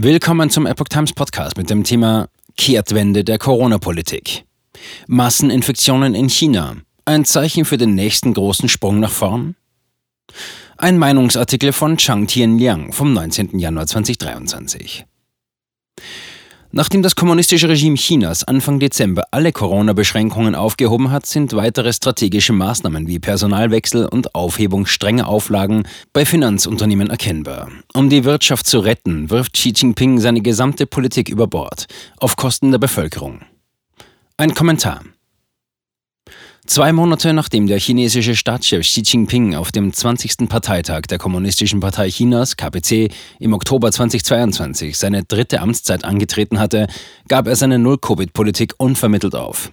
Willkommen zum Epoch Times Podcast mit dem Thema Kehrtwende der Corona-Politik. Masseninfektionen in China. Ein Zeichen für den nächsten großen Sprung nach vorn? Ein Meinungsartikel von Chang Tianliang vom 19. Januar 2023. Nachdem das kommunistische Regime Chinas Anfang Dezember alle Corona-Beschränkungen aufgehoben hat, sind weitere strategische Maßnahmen wie Personalwechsel und Aufhebung strenger Auflagen bei Finanzunternehmen erkennbar. Um die Wirtschaft zu retten, wirft Xi Jinping seine gesamte Politik über Bord, auf Kosten der Bevölkerung. Ein Kommentar. Zwei Monate nachdem der chinesische Staatschef Xi Jinping auf dem 20. Parteitag der Kommunistischen Partei Chinas, KPC, im Oktober 2022 seine dritte Amtszeit angetreten hatte, gab er seine Null-Covid-Politik unvermittelt auf.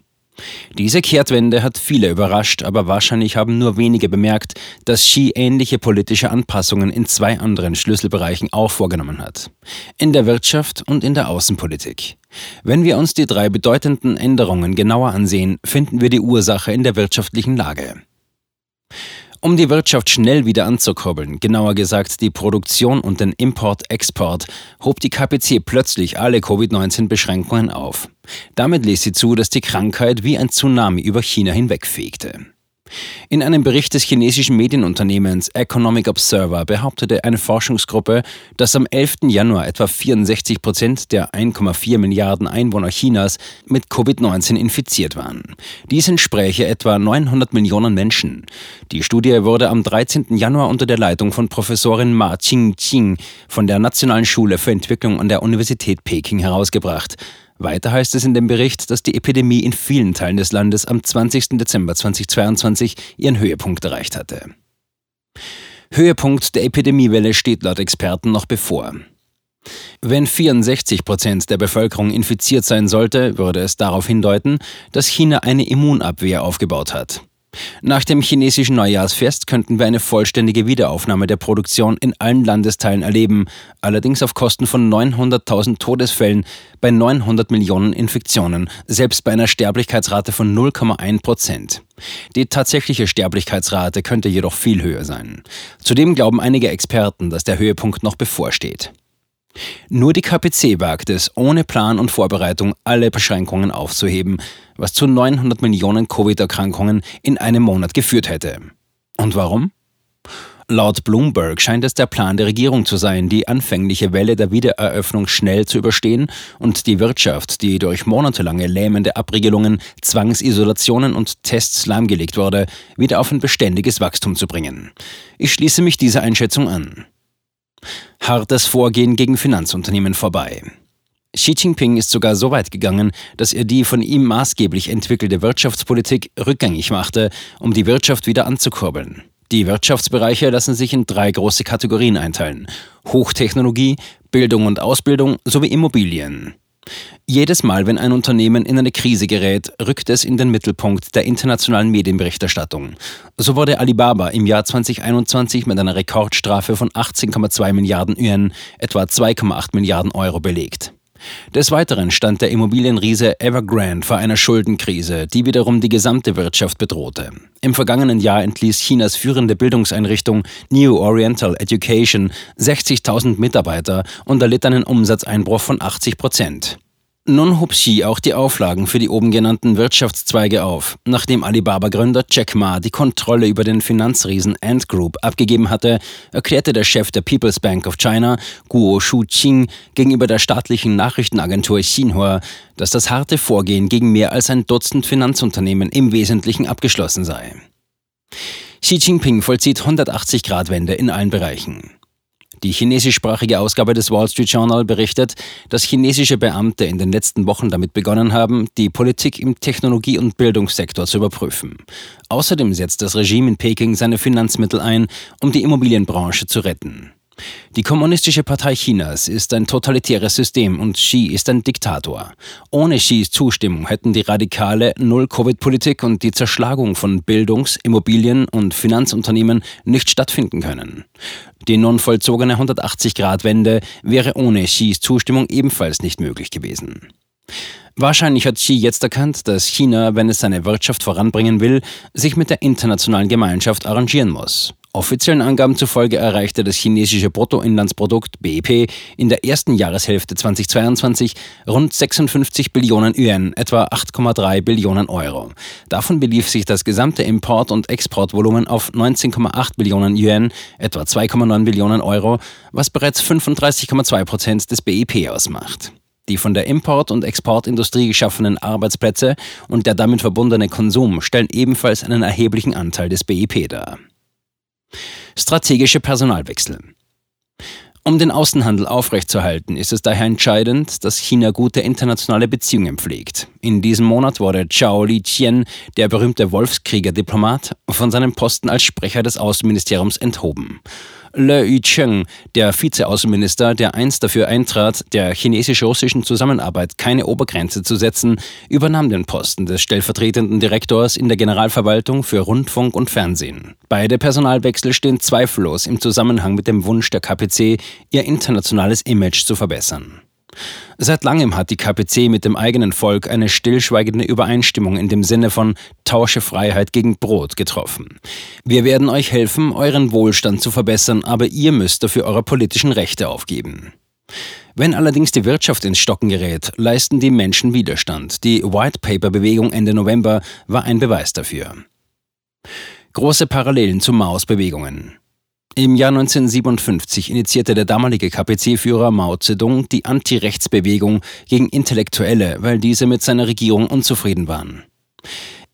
Diese Kehrtwende hat viele überrascht, aber wahrscheinlich haben nur wenige bemerkt, dass Xi ähnliche politische Anpassungen in zwei anderen Schlüsselbereichen auch vorgenommen hat. In der Wirtschaft und in der Außenpolitik. Wenn wir uns die drei bedeutenden Änderungen genauer ansehen, finden wir die Ursache in der wirtschaftlichen Lage. Um die Wirtschaft schnell wieder anzukurbeln, genauer gesagt die Produktion und den Import-Export, hob die KPC plötzlich alle Covid-19-Beschränkungen auf. Damit ließ sie zu, dass die Krankheit wie ein Tsunami über China hinwegfegte. In einem Bericht des chinesischen Medienunternehmens Economic Observer behauptete eine Forschungsgruppe, dass am 11. Januar etwa 64 Prozent der 1,4 Milliarden Einwohner Chinas mit Covid-19 infiziert waren. Dies entspräche etwa 900 Millionen Menschen. Die Studie wurde am 13. Januar unter der Leitung von Professorin Ma Qingqing von der Nationalen Schule für Entwicklung an der Universität Peking herausgebracht. Weiter heißt es in dem Bericht, dass die Epidemie in vielen Teilen des Landes am 20. Dezember 2022 ihren Höhepunkt erreicht hatte. Höhepunkt der Epidemiewelle steht laut Experten noch bevor. Wenn 64 Prozent der Bevölkerung infiziert sein sollte, würde es darauf hindeuten, dass China eine Immunabwehr aufgebaut hat. Nach dem chinesischen Neujahrsfest könnten wir eine vollständige Wiederaufnahme der Produktion in allen Landesteilen erleben, allerdings auf Kosten von 900.000 Todesfällen bei 900 Millionen Infektionen, selbst bei einer Sterblichkeitsrate von 0,1 Prozent. Die tatsächliche Sterblichkeitsrate könnte jedoch viel höher sein. Zudem glauben einige Experten, dass der Höhepunkt noch bevorsteht. Nur die KPC wagt es, ohne Plan und Vorbereitung alle Beschränkungen aufzuheben, was zu 900 Millionen Covid-Erkrankungen in einem Monat geführt hätte. Und warum? Laut Bloomberg scheint es der Plan der Regierung zu sein, die anfängliche Welle der Wiedereröffnung schnell zu überstehen und die Wirtschaft, die durch monatelange lähmende Abriegelungen, Zwangsisolationen und Tests lahmgelegt wurde, wieder auf ein beständiges Wachstum zu bringen. Ich schließe mich dieser Einschätzung an hartes Vorgehen gegen Finanzunternehmen vorbei. Xi Jinping ist sogar so weit gegangen, dass er die von ihm maßgeblich entwickelte Wirtschaftspolitik rückgängig machte, um die Wirtschaft wieder anzukurbeln. Die Wirtschaftsbereiche lassen sich in drei große Kategorien einteilen. Hochtechnologie, Bildung und Ausbildung sowie Immobilien. Jedes Mal, wenn ein Unternehmen in eine Krise gerät, rückt es in den Mittelpunkt der internationalen Medienberichterstattung. So wurde Alibaba im Jahr 2021 mit einer Rekordstrafe von 18,2 Milliarden Yuan, etwa 2,8 Milliarden Euro belegt. Des Weiteren stand der Immobilienriese Evergrande vor einer Schuldenkrise, die wiederum die gesamte Wirtschaft bedrohte. Im vergangenen Jahr entließ Chinas führende Bildungseinrichtung New Oriental Education 60.000 Mitarbeiter und erlitt einen Umsatzeinbruch von 80 Prozent. Nun hob Xi auch die Auflagen für die oben genannten Wirtschaftszweige auf. Nachdem Alibaba-Gründer Jack Ma die Kontrolle über den Finanzriesen Ant Group abgegeben hatte, erklärte der Chef der People's Bank of China, Guo Shuqing, gegenüber der staatlichen Nachrichtenagentur Xinhua, dass das harte Vorgehen gegen mehr als ein Dutzend Finanzunternehmen im Wesentlichen abgeschlossen sei. Xi Jinping vollzieht 180-Grad-Wende in allen Bereichen. Die chinesischsprachige Ausgabe des Wall Street Journal berichtet, dass chinesische Beamte in den letzten Wochen damit begonnen haben, die Politik im Technologie- und Bildungssektor zu überprüfen. Außerdem setzt das Regime in Peking seine Finanzmittel ein, um die Immobilienbranche zu retten. Die Kommunistische Partei Chinas ist ein totalitäres System und Xi ist ein Diktator. Ohne Xis Zustimmung hätten die radikale Null-Covid-Politik und die Zerschlagung von Bildungs-, Immobilien- und Finanzunternehmen nicht stattfinden können. Die nun vollzogene 180-Grad-Wende wäre ohne Xis Zustimmung ebenfalls nicht möglich gewesen. Wahrscheinlich hat Xi jetzt erkannt, dass China, wenn es seine Wirtschaft voranbringen will, sich mit der internationalen Gemeinschaft arrangieren muss. Offiziellen Angaben zufolge erreichte das chinesische Bruttoinlandsprodukt BIP in der ersten Jahreshälfte 2022 rund 56 Billionen Yuan, etwa 8,3 Billionen Euro. Davon belief sich das gesamte Import- und Exportvolumen auf 19,8 Billionen Yuan, etwa 2,9 Billionen Euro, was bereits 35,2 Prozent des BIP ausmacht. Die von der Import- und Exportindustrie geschaffenen Arbeitsplätze und der damit verbundene Konsum stellen ebenfalls einen erheblichen Anteil des BIP dar. Strategische Personalwechsel. Um den Außenhandel aufrechtzuerhalten, ist es daher entscheidend, dass China gute internationale Beziehungen pflegt. In diesem Monat wurde Zhao Liqian, der berühmte Wolfskrieger-Diplomat, von seinem Posten als Sprecher des Außenministeriums enthoben. Le Yucheng, der Vizeaußenminister, der einst dafür eintrat, der chinesisch-russischen Zusammenarbeit keine Obergrenze zu setzen, übernahm den Posten des stellvertretenden Direktors in der Generalverwaltung für Rundfunk und Fernsehen. Beide Personalwechsel stehen zweifellos im Zusammenhang mit dem Wunsch der KPC, ihr internationales Image zu verbessern. Seit langem hat die KPC mit dem eigenen Volk eine stillschweigende Übereinstimmung in dem Sinne von Tausche Freiheit gegen Brot getroffen. Wir werden euch helfen, euren Wohlstand zu verbessern, aber ihr müsst dafür eure politischen Rechte aufgeben. Wenn allerdings die Wirtschaft ins Stocken gerät, leisten die Menschen Widerstand. Die White Paper Bewegung Ende November war ein Beweis dafür. Große Parallelen zu Maos Bewegungen. Im Jahr 1957 initiierte der damalige KPC-Führer Mao Zedong die Anti-Rechts-Bewegung gegen Intellektuelle, weil diese mit seiner Regierung unzufrieden waren.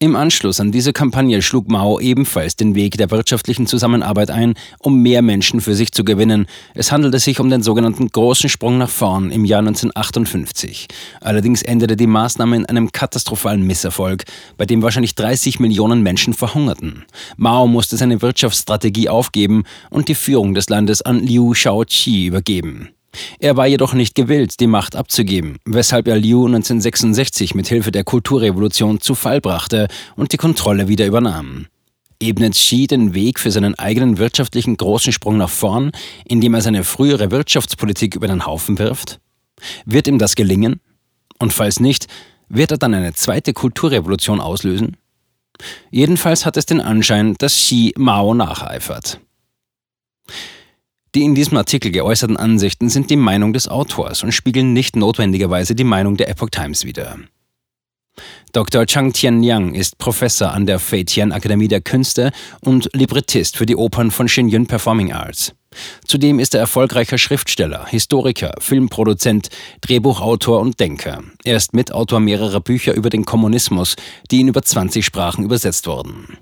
Im Anschluss an diese Kampagne schlug Mao ebenfalls den Weg der wirtschaftlichen Zusammenarbeit ein, um mehr Menschen für sich zu gewinnen. Es handelte sich um den sogenannten großen Sprung nach vorn im Jahr 1958. Allerdings endete die Maßnahme in einem katastrophalen Misserfolg, bei dem wahrscheinlich 30 Millionen Menschen verhungerten. Mao musste seine Wirtschaftsstrategie aufgeben und die Führung des Landes an Liu Shaoqi übergeben. Er war jedoch nicht gewillt, die Macht abzugeben, weshalb er Liu 1966 mit Hilfe der Kulturrevolution zu Fall brachte und die Kontrolle wieder übernahm. Ebnet Xi den Weg für seinen eigenen wirtschaftlichen großen Sprung nach vorn, indem er seine frühere Wirtschaftspolitik über den Haufen wirft? Wird ihm das gelingen? Und falls nicht, wird er dann eine zweite Kulturrevolution auslösen? Jedenfalls hat es den Anschein, dass Xi Mao nacheifert. Die in diesem Artikel geäußerten Ansichten sind die Meinung des Autors und spiegeln nicht notwendigerweise die Meinung der Epoch Times wider. Dr. Chang Tian-Yang ist Professor an der Fei Tian Akademie der Künste und Librettist für die Opern von Shenyun Performing Arts. Zudem ist er erfolgreicher Schriftsteller, Historiker, Filmproduzent, Drehbuchautor und Denker. Er ist Mitautor mehrerer Bücher über den Kommunismus, die in über 20 Sprachen übersetzt wurden.